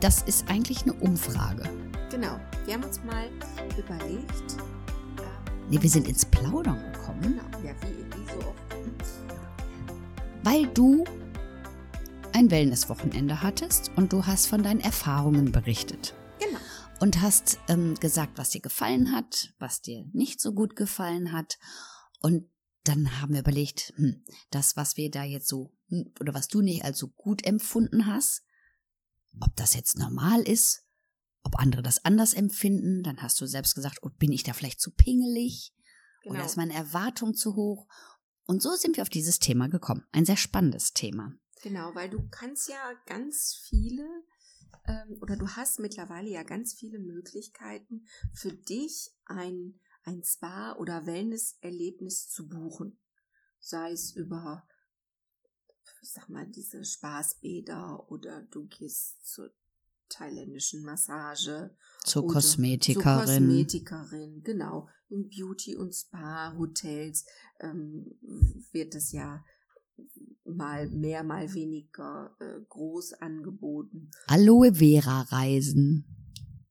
Das ist eigentlich eine Umfrage. Genau. Wir haben uns mal überlegt. Nee, wir sind ins Plaudern gekommen. Genau. Ja, wie, wie so oft. Weil du ein Wellnesswochenende hattest und du hast von deinen Erfahrungen berichtet. Genau. Und hast ähm, gesagt, was dir gefallen hat, was dir nicht so gut gefallen hat. Und dann haben wir überlegt, hm, das, was wir da jetzt so, hm, oder was du nicht als so gut empfunden hast, ob das jetzt normal ist, ob andere das anders empfinden. Dann hast du selbst gesagt, oh, bin ich da vielleicht zu pingelig? Genau. Oder ist meine Erwartung zu hoch? Und so sind wir auf dieses Thema gekommen. Ein sehr spannendes Thema. Genau, weil du kannst ja ganz viele ähm, oder du hast mittlerweile ja ganz viele Möglichkeiten für dich ein, ein Spa- oder Wellness-Erlebnis zu buchen. Sei es über ich sag mal, diese Spaßbäder oder du gehst zur thailändischen Massage. Zur Kosmetikerin. Zur Kosmetikerin, genau. In Beauty- und Spa-Hotels ähm, wird es ja mal mehr, mal weniger äh, groß angeboten. Aloe Vera Reisen.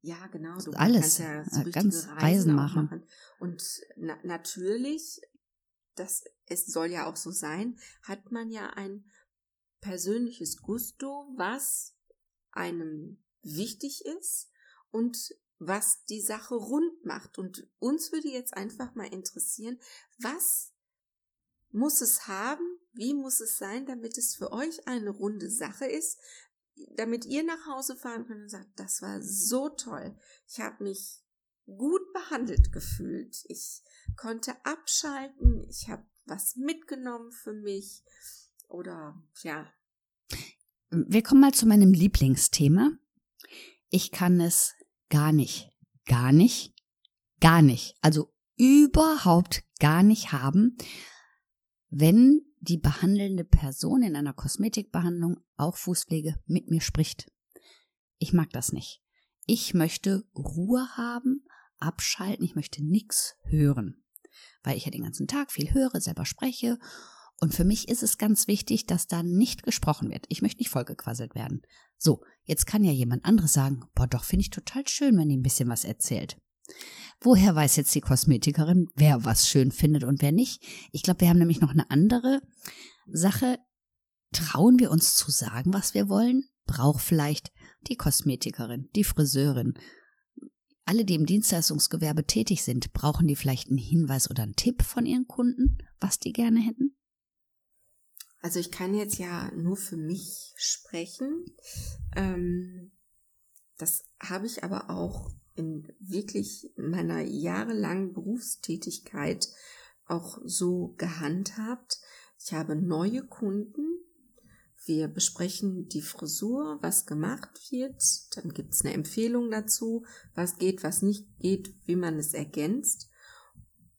Ja, genau. Du alles. kannst ja so ganz Reisen, Reisen machen. machen. Und na natürlich, das, es soll ja auch so sein, hat man ja ein persönliches Gusto, was einem wichtig ist und was die Sache rund macht. Und uns würde jetzt einfach mal interessieren, was muss es haben, wie muss es sein, damit es für euch eine runde Sache ist, damit ihr nach Hause fahren könnt und sagt, das war so toll. Ich habe mich gut behandelt gefühlt. Ich konnte abschalten. Ich habe was mitgenommen für mich. Oder ja. Wir kommen mal zu meinem Lieblingsthema. Ich kann es gar nicht, gar nicht, gar nicht, also überhaupt gar nicht haben, wenn die behandelnde Person in einer Kosmetikbehandlung, auch Fußpflege, mit mir spricht. Ich mag das nicht. Ich möchte Ruhe haben, abschalten, ich möchte nichts hören, weil ich ja den ganzen Tag viel höre, selber spreche und für mich ist es ganz wichtig, dass da nicht gesprochen wird. Ich möchte nicht vollgequasselt werden. So, jetzt kann ja jemand anderes sagen, boah, doch finde ich total schön, wenn die ein bisschen was erzählt. Woher weiß jetzt die Kosmetikerin, wer was schön findet und wer nicht? Ich glaube, wir haben nämlich noch eine andere Sache. Trauen wir uns zu sagen, was wir wollen? Braucht vielleicht die Kosmetikerin, die Friseurin, alle, die im Dienstleistungsgewerbe tätig sind, brauchen die vielleicht einen Hinweis oder einen Tipp von ihren Kunden, was die gerne hätten? Also ich kann jetzt ja nur für mich sprechen. Ähm, das habe ich aber auch in wirklich meiner jahrelangen Berufstätigkeit auch so gehandhabt. Ich habe neue Kunden. Wir besprechen die Frisur, was gemacht wird. Dann gibt es eine Empfehlung dazu, was geht, was nicht geht, wie man es ergänzt.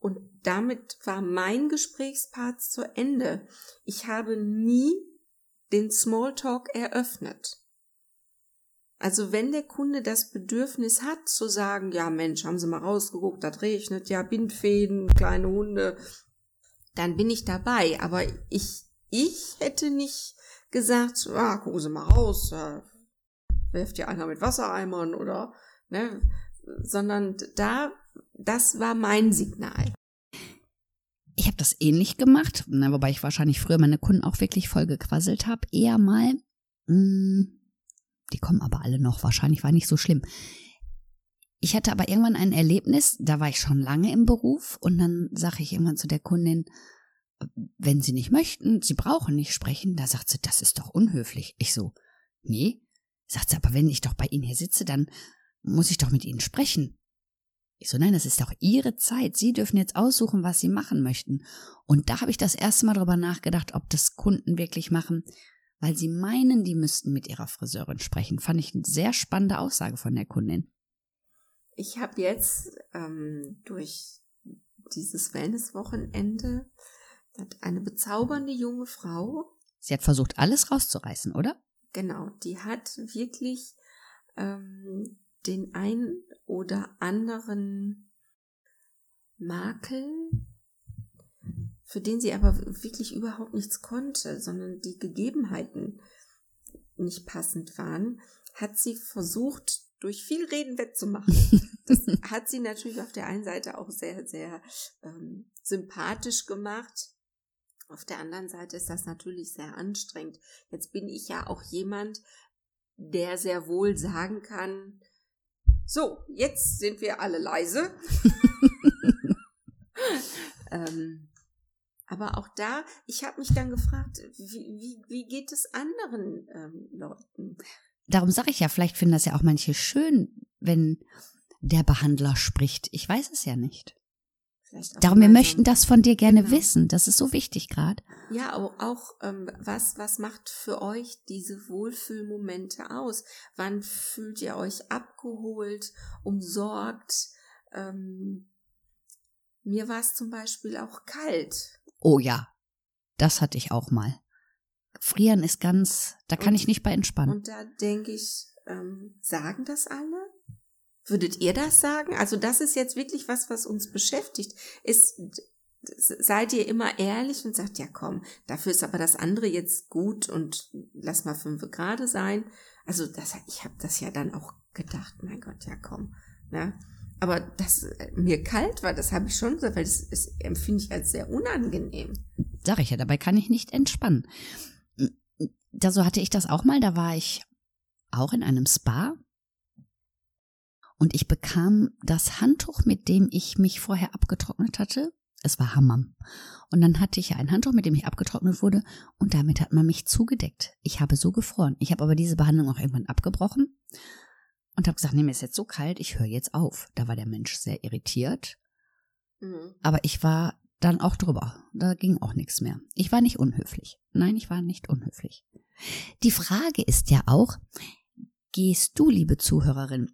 Und damit war mein Gesprächspart zu Ende. Ich habe nie den Smalltalk eröffnet. Also wenn der Kunde das Bedürfnis hat zu sagen, ja Mensch, haben Sie mal rausgeguckt, das regnet, ja Bindfäden, kleine Hunde, dann bin ich dabei. Aber ich, ich hätte nicht gesagt, ah, gucken Sie mal raus, äh, werft ja einer mit Wassereimern oder, ne, sondern da das war mein Signal. Ich habe das ähnlich gemacht, na, wobei ich wahrscheinlich früher meine Kunden auch wirklich voll gequasselt habe. Eher mal, mh, hm, die kommen aber alle noch, wahrscheinlich war nicht so schlimm. Ich hatte aber irgendwann ein Erlebnis, da war ich schon lange im Beruf und dann sage ich irgendwann zu der Kundin, wenn Sie nicht möchten, Sie brauchen nicht sprechen, da sagt sie, das ist doch unhöflich. Ich so, nee, sagt sie, aber wenn ich doch bei Ihnen hier sitze, dann muss ich doch mit Ihnen sprechen. Ich so, nein, das ist doch Ihre Zeit. Sie dürfen jetzt aussuchen, was Sie machen möchten. Und da habe ich das erste Mal darüber nachgedacht, ob das Kunden wirklich machen, weil sie meinen, die müssten mit ihrer Friseurin sprechen. Fand ich eine sehr spannende Aussage von der Kundin. Ich habe jetzt ähm, durch dieses Wellness-Wochenende eine bezaubernde junge Frau. Sie hat versucht, alles rauszureißen, oder? Genau, die hat wirklich ähm, den ein oder anderen Makel, für den sie aber wirklich überhaupt nichts konnte, sondern die Gegebenheiten nicht passend waren, hat sie versucht, durch viel Reden wettzumachen. Das hat sie natürlich auf der einen Seite auch sehr, sehr ähm, sympathisch gemacht. Auf der anderen Seite ist das natürlich sehr anstrengend. Jetzt bin ich ja auch jemand, der sehr wohl sagen kann, so, jetzt sind wir alle leise. ähm, aber auch da, ich habe mich dann gefragt, wie, wie, wie geht es anderen ähm, Leuten? Darum sage ich ja, vielleicht finden das ja auch manche schön, wenn der Behandler spricht. Ich weiß es ja nicht. Darum, wir möchten das von dir gerne genau. wissen. Das ist so wichtig gerade. Ja, auch, auch ähm, was, was macht für euch diese Wohlfühlmomente aus? Wann fühlt ihr euch abgeholt, umsorgt? Ähm, mir war es zum Beispiel auch kalt. Oh ja, das hatte ich auch mal. Frieren ist ganz, da kann und, ich nicht bei entspannen. Und da denke ich, ähm, sagen das alle? Würdet ihr das sagen? Also das ist jetzt wirklich was, was uns beschäftigt. Ist, seid ihr immer ehrlich und sagt, ja komm, dafür ist aber das andere jetzt gut und lass mal fünf Grad sein. Also das, ich habe das ja dann auch gedacht, mein Gott, ja komm. Ne? Aber dass mir kalt war, das habe ich schon gesagt, weil das, das empfinde ich als sehr unangenehm. Sag ich ja, dabei kann ich nicht entspannen. Da so hatte ich das auch mal, da war ich auch in einem Spa und ich bekam das Handtuch, mit dem ich mich vorher abgetrocknet hatte. Es war Hammam. Und dann hatte ich ja ein Handtuch, mit dem ich abgetrocknet wurde, und damit hat man mich zugedeckt. Ich habe so gefroren. Ich habe aber diese Behandlung auch irgendwann abgebrochen und habe gesagt, nee, mir ist jetzt so kalt, ich höre jetzt auf. Da war der Mensch sehr irritiert. Mhm. Aber ich war dann auch drüber. Da ging auch nichts mehr. Ich war nicht unhöflich. Nein, ich war nicht unhöflich. Die Frage ist ja auch, gehst du, liebe Zuhörerin,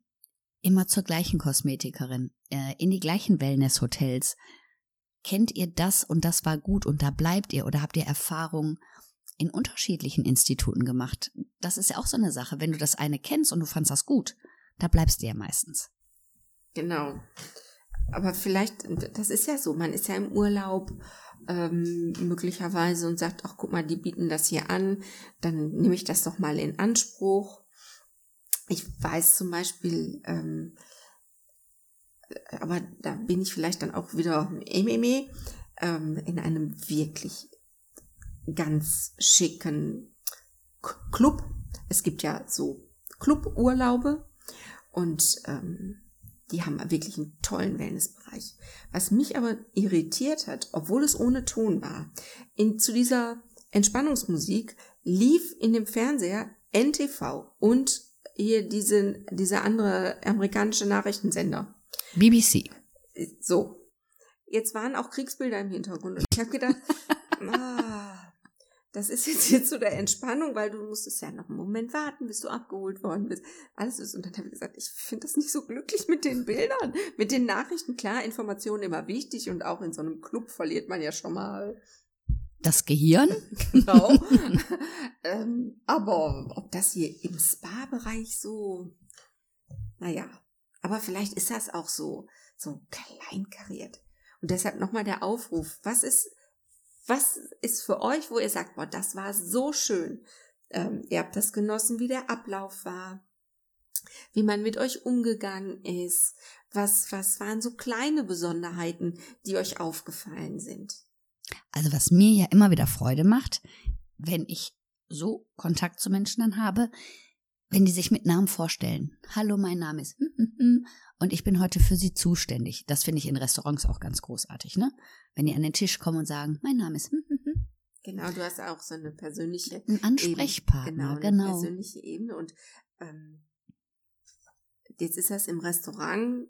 immer zur gleichen Kosmetikerin, äh, in die gleichen Wellness-Hotels. Kennt ihr das und das war gut und da bleibt ihr oder habt ihr Erfahrungen in unterschiedlichen Instituten gemacht? Das ist ja auch so eine Sache. Wenn du das eine kennst und du fandst das gut, da bleibst du ja meistens. Genau. Aber vielleicht, das ist ja so, man ist ja im Urlaub ähm, möglicherweise und sagt, ach guck mal, die bieten das hier an, dann nehme ich das doch mal in Anspruch ich weiß zum Beispiel, ähm, aber da bin ich vielleicht dann auch wieder Ememe, ähm, in einem wirklich ganz schicken Club. Es gibt ja so Cluburlaube und ähm, die haben wirklich einen tollen Wellnessbereich. Was mich aber irritiert hat, obwohl es ohne Ton war, in, zu dieser Entspannungsmusik lief in dem Fernseher NTV und hier diese, diese andere amerikanische Nachrichtensender. BBC. So. Jetzt waren auch Kriegsbilder im Hintergrund. Und ich habe gedacht, ah, das ist jetzt hier zu der Entspannung, weil du musstest ja noch einen Moment warten, bis du abgeholt worden bist. Alles ist. Und dann habe ich gesagt, ich finde das nicht so glücklich mit den Bildern, mit den Nachrichten. Klar, Informationen immer wichtig und auch in so einem Club verliert man ja schon mal das Gehirn? Genau. ähm, aber ob das hier im Spa-Bereich so, naja, aber vielleicht ist das auch so, so kleinkariert. Und deshalb nochmal der Aufruf. Was ist, was ist für euch, wo ihr sagt, boah, das war so schön. Ähm, ihr habt das genossen, wie der Ablauf war, wie man mit euch umgegangen ist. Was, was waren so kleine Besonderheiten, die euch aufgefallen sind? Also was mir ja immer wieder Freude macht, wenn ich so Kontakt zu Menschen dann habe, wenn die sich mit Namen vorstellen. Hallo, mein Name ist und ich bin heute für Sie zuständig. Das finde ich in Restaurants auch ganz großartig, ne? Wenn die an den Tisch kommen und sagen, mein Name ist Genau, du hast auch so eine persönliche Ein Ansprechpartner, Ebene. Genau, genau. Eine persönliche Ebene und ähm, jetzt ist das im Restaurant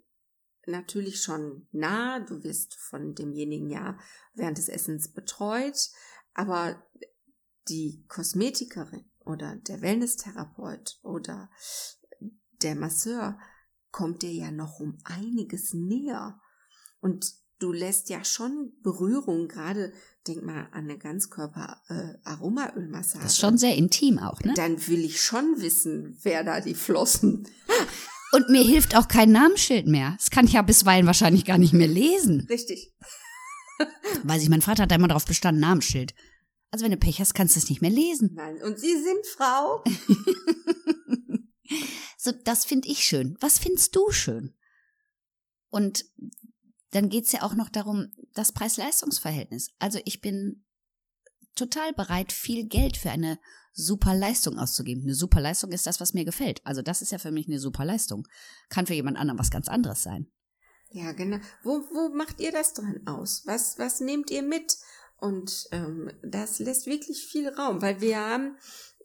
natürlich schon nah. Du wirst von demjenigen ja während des Essens betreut. Aber die Kosmetikerin oder der Wellness-Therapeut oder der Masseur kommt dir ja noch um einiges näher. Und du lässt ja schon Berührung, gerade denk mal an eine Ganzkörper-Aromaölmassage. Das ist schon sehr intim auch, ne? Dann will ich schon wissen, wer da die Flossen. Und mir hilft auch kein Namensschild mehr. Das kann ich ja bisweilen wahrscheinlich gar nicht mehr lesen. Richtig. Weiß ich, mein Vater hat da immer drauf bestanden, Namensschild. Also wenn du Pech hast, kannst du es nicht mehr lesen. Nein, und Sie sind Frau. so, das finde ich schön. Was findest du schön? Und dann geht's ja auch noch darum, das Preis-Leistungs-Verhältnis. Also ich bin total bereit, viel Geld für eine super Leistung auszugeben. Eine super Leistung ist das, was mir gefällt. Also das ist ja für mich eine super Leistung. Kann für jemand anderen was ganz anderes sein. Ja, genau. Wo, wo macht ihr das dran aus? Was, was nehmt ihr mit? Und ähm, das lässt wirklich viel Raum, weil wir haben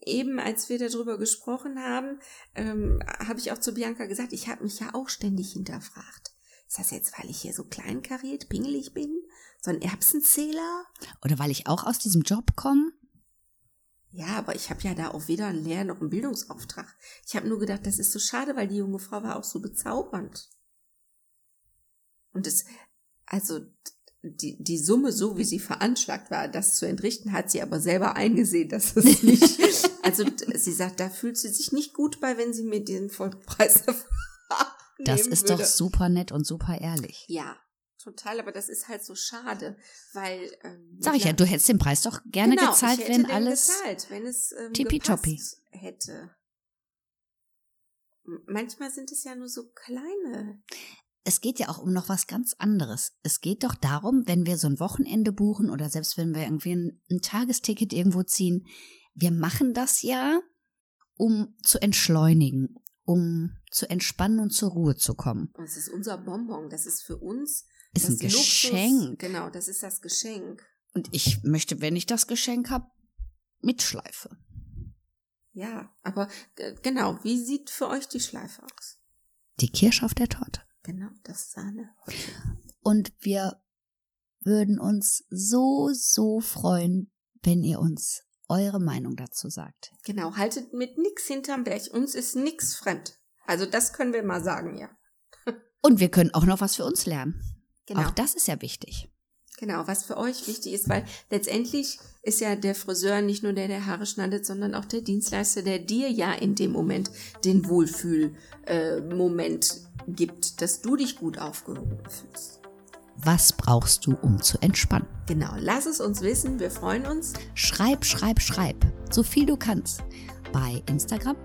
eben, als wir darüber gesprochen haben, ähm, habe ich auch zu Bianca gesagt, ich habe mich ja auch ständig hinterfragt. Ist das jetzt, weil ich hier so kleinkariert, pingelig bin? So ein Erbsenzähler? Oder weil ich auch aus diesem Job komme? Ja, aber ich habe ja da auch weder einen Lehr- noch einen Bildungsauftrag. Ich habe nur gedacht, das ist so schade, weil die junge Frau war auch so bezaubernd. Und es, also die, die Summe, so wie sie veranschlagt war, das zu entrichten, hat sie aber selber eingesehen, dass es nicht. also sie sagt, da fühlt sie sich nicht gut bei, wenn sie mir den Vollpreis Das ist würde. doch super nett und super ehrlich. Ja, total, aber das ist halt so schade, weil. Ähm, Sag ich ja, du hättest den Preis doch gerne genau, gezahlt, ich hätte wenn den alles. Gezahlt, wenn es ähm, tippitoppi. hätte. Manchmal sind es ja nur so kleine. Es geht ja auch um noch was ganz anderes. Es geht doch darum, wenn wir so ein Wochenende buchen oder selbst wenn wir irgendwie ein, ein Tagesticket irgendwo ziehen, wir machen das ja, um zu entschleunigen, um zu entspannen und zur Ruhe zu kommen. Es ist unser Bonbon. Das ist für uns Ist ein das Luxus- Geschenk. Genau, das ist das Geschenk. Und ich möchte, wenn ich das Geschenk habe, mitschleife. Ja, aber äh, genau, wie sieht für euch die Schleife aus? Die Kirsche auf der Torte. Genau, das Sahne. Und wir würden uns so, so freuen, wenn ihr uns eure Meinung dazu sagt. Genau, haltet mit nix hinterm Berg. Uns ist nix fremd. Also das können wir mal sagen, ja. Und wir können auch noch was für uns lernen. Genau. Auch das ist ja wichtig. Genau, was für euch wichtig ist, weil letztendlich ist ja der Friseur nicht nur der, der Haare schneidet, sondern auch der Dienstleister, der dir ja in dem Moment den Wohlfühl-Moment äh, gibt, dass du dich gut aufgehoben fühlst. Was brauchst du, um zu entspannen? Genau, lass es uns wissen, wir freuen uns Schreib, schreib, schreib. So viel du kannst. Bei Instagram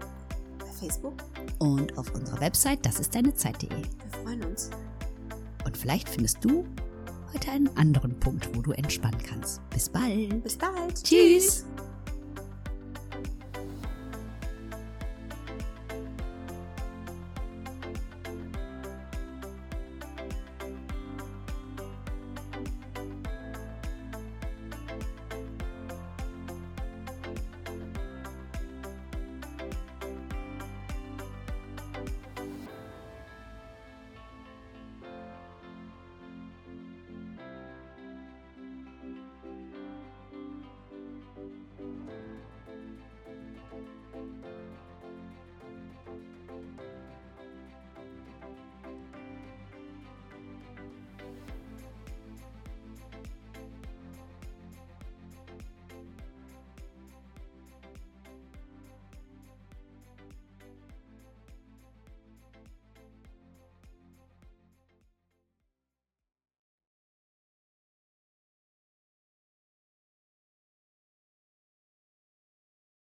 bei Facebook. und auf unserer Website, das ist deine Zeit.de. Wir freuen uns. Und vielleicht findest du heute einen anderen Punkt, wo du entspannen kannst. Bis bald. Bis bald. Tschüss.